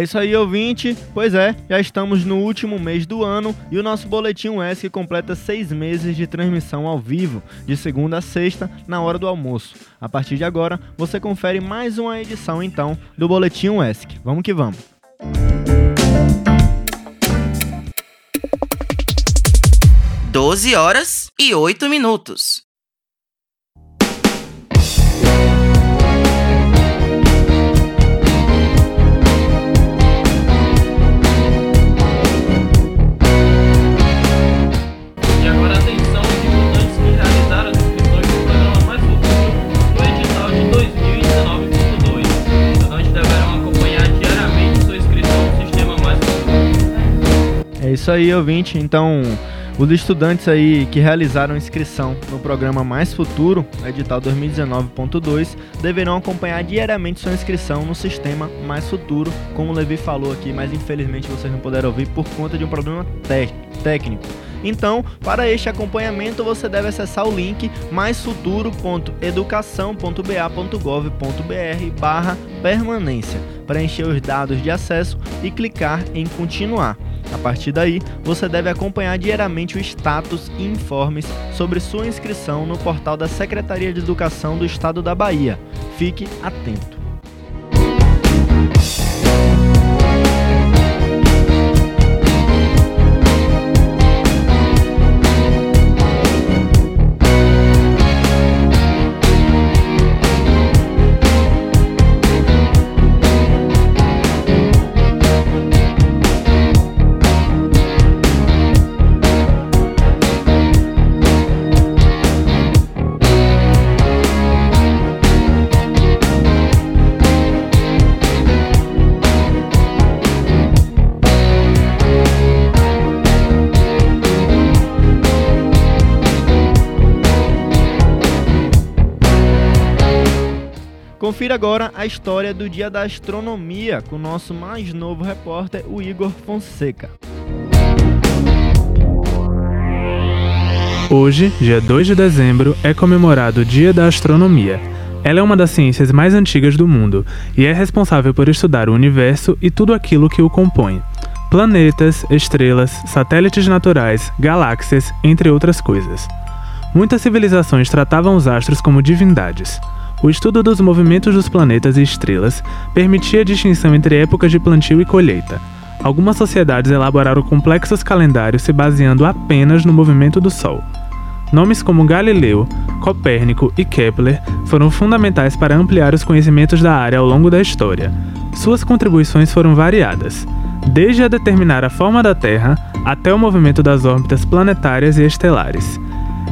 É isso aí, ouvinte. Pois é, já estamos no último mês do ano e o nosso Boletim ESC completa seis meses de transmissão ao vivo, de segunda a sexta, na hora do almoço. A partir de agora, você confere mais uma edição, então, do Boletim ESC. Vamos que vamos. 12 horas e 8 minutos. Isso aí, ouvinte. Então, os estudantes aí que realizaram inscrição no programa Mais Futuro, edital 2019.2, deverão acompanhar diariamente sua inscrição no sistema Mais Futuro, como o Levi falou aqui, mas infelizmente vocês não puderam ouvir por conta de um problema técnico. Então, para este acompanhamento, você deve acessar o link maisfuturo.educação.ba.gov.br barra permanência, preencher os dados de acesso e clicar em continuar. A partir daí, você deve acompanhar diariamente o status e informes sobre sua inscrição no portal da Secretaria de Educação do Estado da Bahia. Fique atento. Confira agora a história do Dia da Astronomia com o nosso mais novo repórter, o Igor Fonseca. Hoje, dia 2 de dezembro, é comemorado o Dia da Astronomia. Ela é uma das ciências mais antigas do mundo e é responsável por estudar o universo e tudo aquilo que o compõe. Planetas, estrelas, satélites naturais, galáxias, entre outras coisas. Muitas civilizações tratavam os astros como divindades. O estudo dos movimentos dos planetas e estrelas permitia a distinção entre épocas de plantio e colheita. Algumas sociedades elaboraram complexos calendários se baseando apenas no movimento do Sol. Nomes como Galileu, Copérnico e Kepler foram fundamentais para ampliar os conhecimentos da área ao longo da história. Suas contribuições foram variadas, desde a determinar a forma da Terra até o movimento das órbitas planetárias e estelares.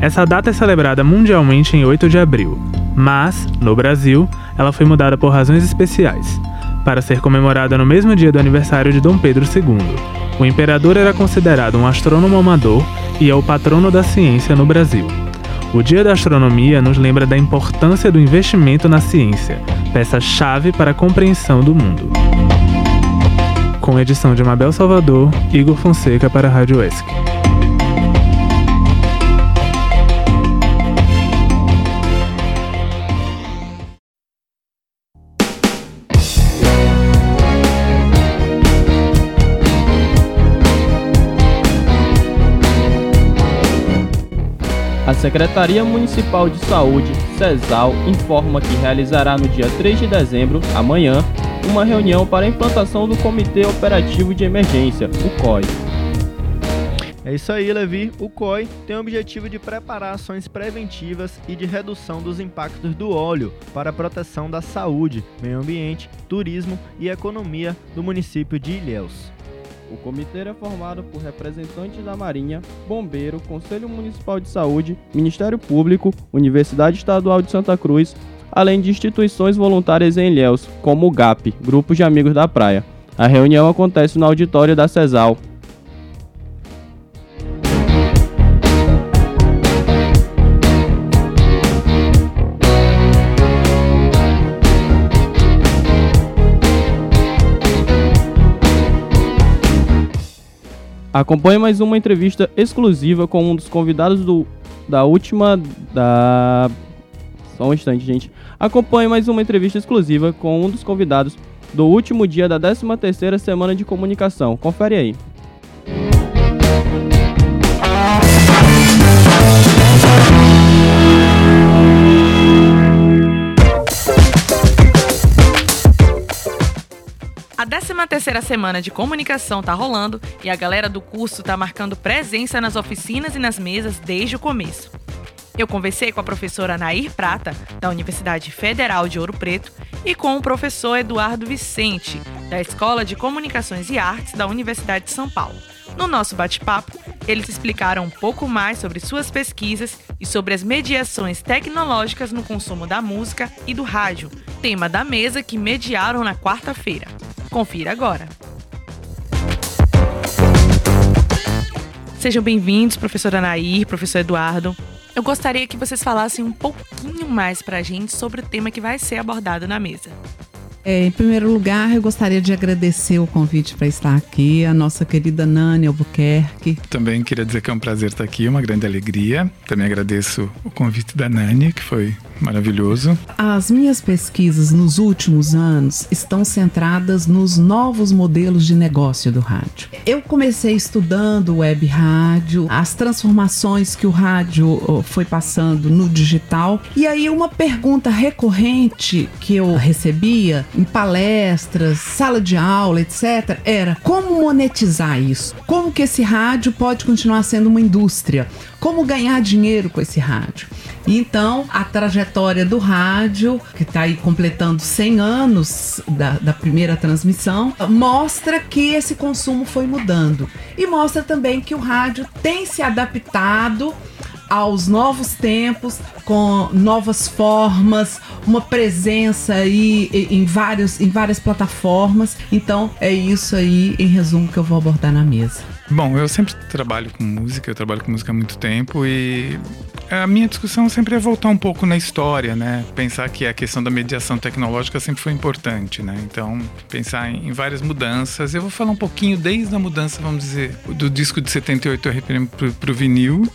Essa data é celebrada mundialmente em 8 de abril, mas, no Brasil, ela foi mudada por razões especiais, para ser comemorada no mesmo dia do aniversário de Dom Pedro II. O imperador era considerado um astrônomo amador e é o patrono da ciência no Brasil. O Dia da Astronomia nos lembra da importância do investimento na ciência, peça-chave para a compreensão do mundo. Com edição de Mabel Salvador, Igor Fonseca para a Rádio ESC. Secretaria Municipal de Saúde, CESAL, informa que realizará no dia 3 de dezembro, amanhã, uma reunião para a implantação do Comitê Operativo de Emergência, o COI. É isso aí, Levi. O COI tem o objetivo de preparar ações preventivas e de redução dos impactos do óleo para a proteção da saúde, meio ambiente, turismo e economia do município de Ilhéus. O comitê é formado por representantes da Marinha, Bombeiro, Conselho Municipal de Saúde, Ministério Público, Universidade Estadual de Santa Cruz, além de instituições voluntárias em Ilhéus, como o GAP, Grupos de Amigos da Praia. A reunião acontece no auditório da CESAL. Acompanhe mais uma entrevista exclusiva com um dos convidados do da última da só um instante, gente. Acompanhe mais uma entrevista exclusiva com um dos convidados do último dia da 13ª semana de comunicação. Confere aí. 13ª semana de comunicação tá rolando e a galera do curso tá marcando presença nas oficinas e nas mesas desde o começo. Eu conversei com a professora Nair Prata, da Universidade Federal de Ouro Preto, e com o professor Eduardo Vicente, da Escola de Comunicações e Artes da Universidade de São Paulo. No nosso bate-papo, eles explicaram um pouco mais sobre suas pesquisas e sobre as mediações tecnológicas no consumo da música e do rádio, tema da mesa que mediaram na quarta-feira. Confira agora. Sejam bem-vindos, professora Nair, professor Eduardo. Eu gostaria que vocês falassem um pouquinho mais para a gente sobre o tema que vai ser abordado na mesa. É, em primeiro lugar, eu gostaria de agradecer o convite para estar aqui, a nossa querida Nani Albuquerque. Também queria dizer que é um prazer estar aqui, uma grande alegria. Também agradeço o convite da Nani, que foi maravilhoso. As minhas pesquisas nos últimos anos estão centradas nos novos modelos de negócio do rádio. Eu comecei estudando web rádio, as transformações que o rádio foi passando no digital, e aí uma pergunta recorrente que eu recebia em palestras, sala de aula, etc., era como monetizar isso? Como que esse rádio pode continuar sendo uma indústria? Como ganhar dinheiro com esse rádio? Então, a trajetória do rádio, que está aí completando 100 anos da, da, primeira transmissão, mostra que esse consumo foi mudando. E mostra também que o rádio tem se adaptado aos novos tempos, com novas formas, uma presença aí em, vários, em várias plataformas. Então é isso aí, em resumo, que eu vou abordar na mesa. Bom, eu sempre trabalho com música, eu trabalho com música há muito tempo e a minha discussão sempre é voltar um pouco na história, né? Pensar que a questão da mediação tecnológica sempre foi importante, né? Então, pensar em, várias mudanças. Eu vou falar um pouquinho desde a mudança, vamos dizer, do disco de 78 RPM para o vinil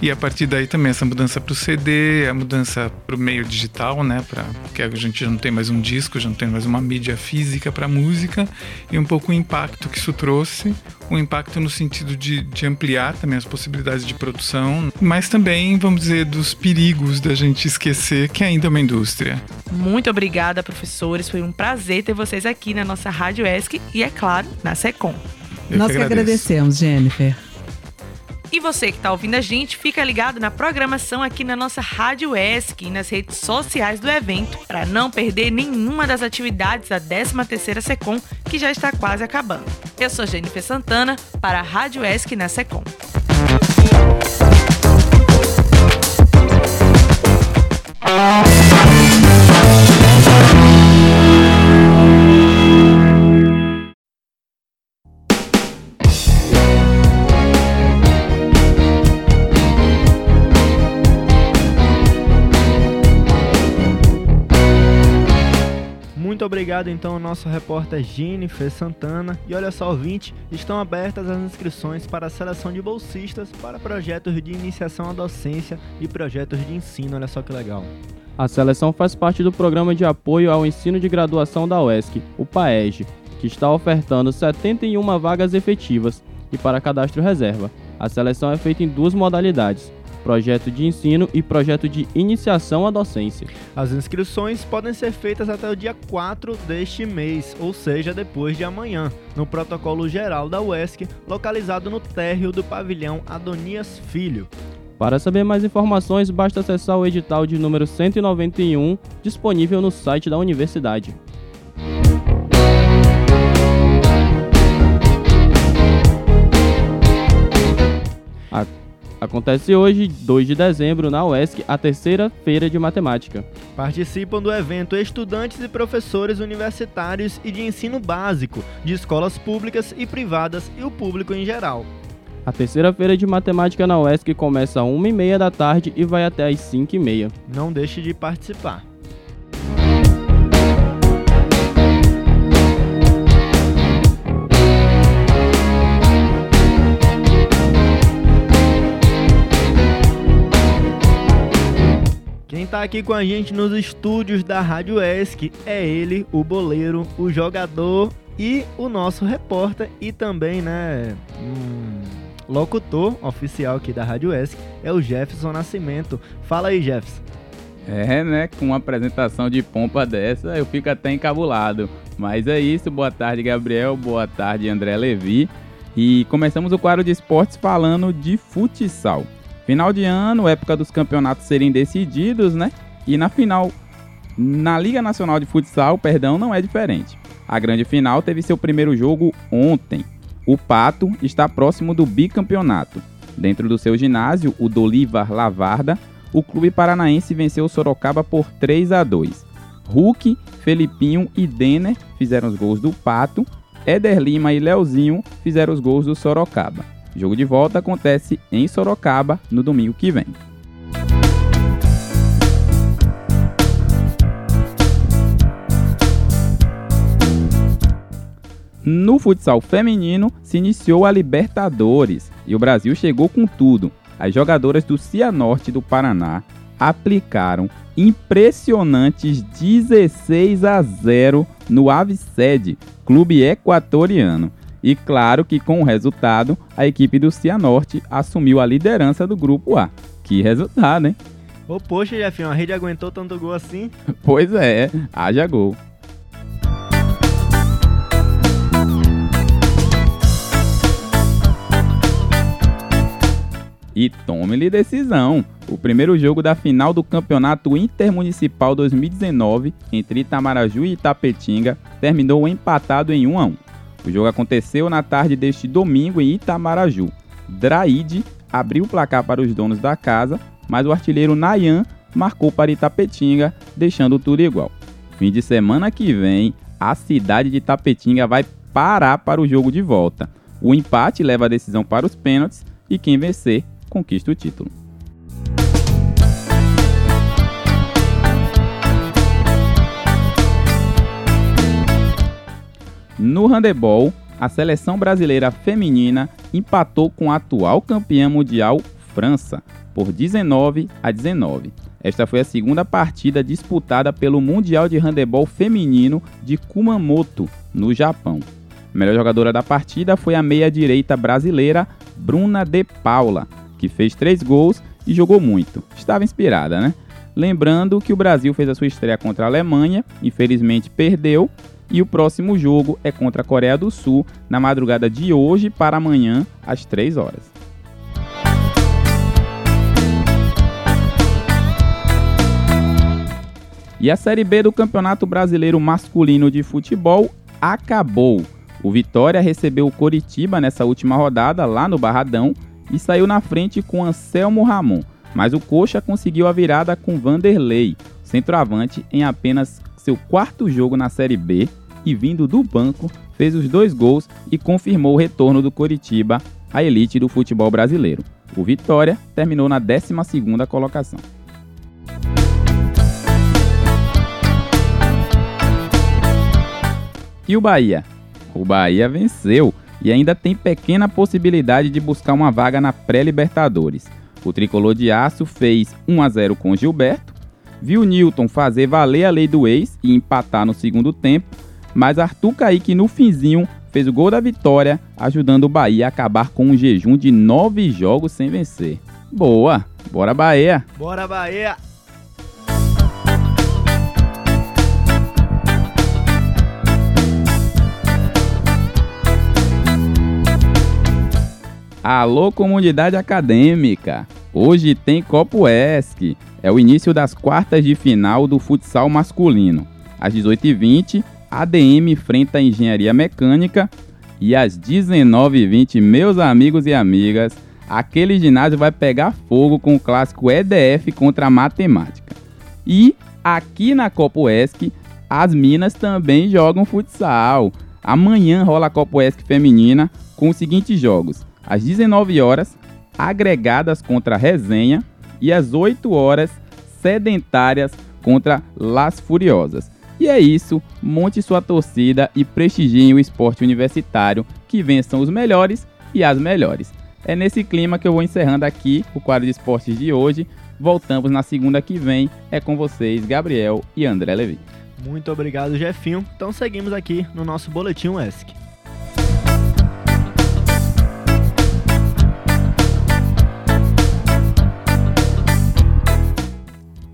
e a partir daí também essa mudança para o CD, a mudança para o meio digital, né? Pra, porque a gente já não tem mais um disco, já não tem mais uma mídia física para música e um pouco o impacto que isso trouxe, o impacto no sentido de, de ampliar também as possibilidades de produção, mas também, vamos dizer, dos perigos da gente esquecer que ainda é uma indústria. Muito obrigada, professores. Foi um prazer ter vocês aqui na nossa Rádio ESC e, é claro, na SECOM. Eu Nós que, que agradecemos, Jennifer. E você que está ouvindo a gente, fica ligado na programação aqui na nossa Rádio ESC e nas redes sociais do evento para não perder nenhuma das atividades da 13ª Secom, que já está quase acabando. Eu sou Jennifer Santana para a Rádio ESC na Secom. Obrigado então ao nosso repórter Jennifer Santana. E olha só, ouvinte, estão abertas as inscrições para a seleção de bolsistas para projetos de iniciação à docência e projetos de ensino. Olha só que legal. A seleção faz parte do programa de apoio ao ensino de graduação da UESC, o PAEG, que está ofertando 71 vagas efetivas e para cadastro reserva. A seleção é feita em duas modalidades: projeto de ensino e projeto de iniciação à docência. As inscrições podem ser feitas até o dia 4 deste mês, ou seja, depois de amanhã, no protocolo geral da UESC, localizado no térreo do pavilhão Adonias Filho. Para saber mais informações, basta acessar o edital de número 191, disponível no site da universidade. Acontece hoje, 2 de dezembro, na UESC, a terceira feira de matemática. Participam do evento estudantes e professores universitários e de ensino básico, de escolas públicas e privadas e o público em geral. A terceira feira de matemática na UESC começa às 1h30 da tarde e vai até às 5h30. Não deixe de participar. Quem tá aqui com a gente nos estúdios da Rádio ESC é ele, o boleiro, o jogador e o nosso repórter e também, né, um locutor oficial aqui da Rádio ESC é o Jefferson Nascimento. Fala aí, Jefferson. É, né? Com uma apresentação de pompa dessa, eu fico até encabulado. Mas é isso. Boa tarde, Gabriel. Boa tarde, André Levi. E começamos o quadro de esportes falando de futsal. Final de ano, época dos campeonatos serem decididos, né? E na final, na Liga Nacional de Futsal, perdão, não é diferente. A grande final teve seu primeiro jogo ontem. O Pato está próximo do bicampeonato. Dentro do seu ginásio, o Dolivar Lavarda o clube paranaense venceu o Sorocaba por 3 a 2. Hulk, Felipinho e Denner fizeram os gols do Pato, Éder Lima e Leozinho fizeram os gols do Sorocaba. O jogo de volta acontece em Sorocaba no domingo que vem. No futsal feminino se iniciou a Libertadores e o Brasil chegou com tudo as jogadoras do Cianorte do Paraná aplicaram impressionantes 16 a 0 no Aviced, clube equatoriano. E claro que com o resultado, a equipe do Cianorte assumiu a liderança do grupo A. Que resultado, hein? Ô, poxa, Jefinho, a rede aguentou tanto gol assim? Pois é, haja gol. E tome-lhe decisão. O primeiro jogo da final do Campeonato Intermunicipal 2019 entre Itamaraju e Itapetinga terminou empatado em 1 a 1. O jogo aconteceu na tarde deste domingo em Itamaraju. Draide abriu o placar para os donos da casa, mas o artilheiro Nayan marcou para Itapetinga, deixando tudo igual. Fim de semana que vem, a cidade de Itapetinga vai parar para o jogo de volta. O empate leva a decisão para os pênaltis e quem vencer conquista o título. No handebol, a seleção brasileira feminina empatou com a atual campeã mundial França por 19 a 19. Esta foi a segunda partida disputada pelo Mundial de Handebol Feminino de Kumamoto, no Japão. A melhor jogadora da partida foi a meia-direita brasileira Bruna De Paula, que fez três gols e jogou muito. Estava inspirada, né? Lembrando que o Brasil fez a sua estreia contra a Alemanha, infelizmente perdeu, e o próximo jogo é contra a Coreia do Sul na madrugada de hoje para amanhã às 3 horas. E a Série B do Campeonato Brasileiro Masculino de Futebol acabou. O Vitória recebeu o Coritiba nessa última rodada lá no Barradão e saiu na frente com Anselmo Ramon, mas o Coxa conseguiu a virada com Vanderlei, centroavante, em apenas seu quarto jogo na Série B e vindo do banco, fez os dois gols e confirmou o retorno do Coritiba à elite do futebol brasileiro. O Vitória terminou na 12ª colocação. E o Bahia? O Bahia venceu e ainda tem pequena possibilidade de buscar uma vaga na pré-Libertadores. O tricolor de aço fez 1 a 0 com Gilberto, viu Newton fazer valer a lei do ex e empatar no segundo tempo, mas Arthur Kaique no finzinho fez o gol da vitória, ajudando o Bahia a acabar com um jejum de nove jogos sem vencer. Boa! Bora Bahia! Bora Bahia! Alô, comunidade acadêmica! Hoje tem Copo ESC. É o início das quartas de final do futsal masculino. Às 18h20, ADM enfrenta a Engenharia Mecânica. E às 19h20, meus amigos e amigas, aquele ginásio vai pegar fogo com o clássico EDF contra a Matemática. E aqui na Copo ESC, as minas também jogam futsal. Amanhã rola a Copo ESC feminina com os seguintes jogos às 19 horas, agregadas contra a Resenha, e às 8 horas, sedentárias contra Las Furiosas. E é isso, monte sua torcida e prestigie o esporte universitário, que vençam os melhores e as melhores. É nesse clima que eu vou encerrando aqui o quadro de esportes de hoje. Voltamos na segunda que vem. É com vocês, Gabriel e André Levi. Muito obrigado, Jefinho. Então seguimos aqui no nosso Boletim ESC.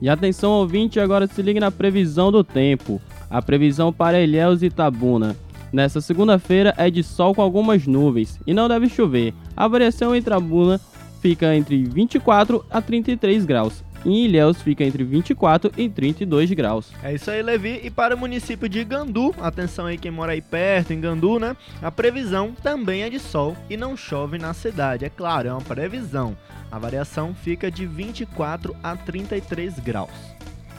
E atenção ouvinte, agora se ligue na previsão do tempo. A previsão para Ilhéus e Itabuna. Nessa segunda-feira é de sol com algumas nuvens e não deve chover. A variação em Itabuna fica entre 24 a 33 graus. Em Ilhéus fica entre 24 e 32 graus. É isso aí, Levi. E para o município de Gandu, atenção aí quem mora aí perto, em Gandu, né? A previsão também é de sol e não chove na cidade. É claro, é uma previsão. A variação fica de 24 a 33 graus.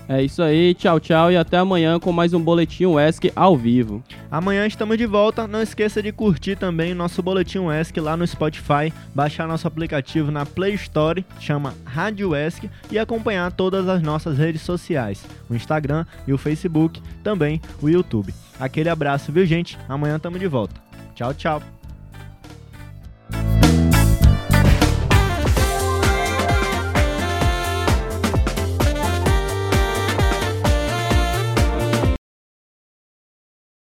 É isso aí, tchau, tchau e até amanhã com mais um Boletim UESC ao vivo. Amanhã estamos de volta. Não esqueça de curtir também nosso Boletim UESC lá no Spotify, baixar nosso aplicativo na Play Store, chama Rádio UESC, e acompanhar todas as nossas redes sociais, o Instagram e o Facebook, também o YouTube. Aquele abraço, viu gente? Amanhã estamos de volta. Tchau, tchau.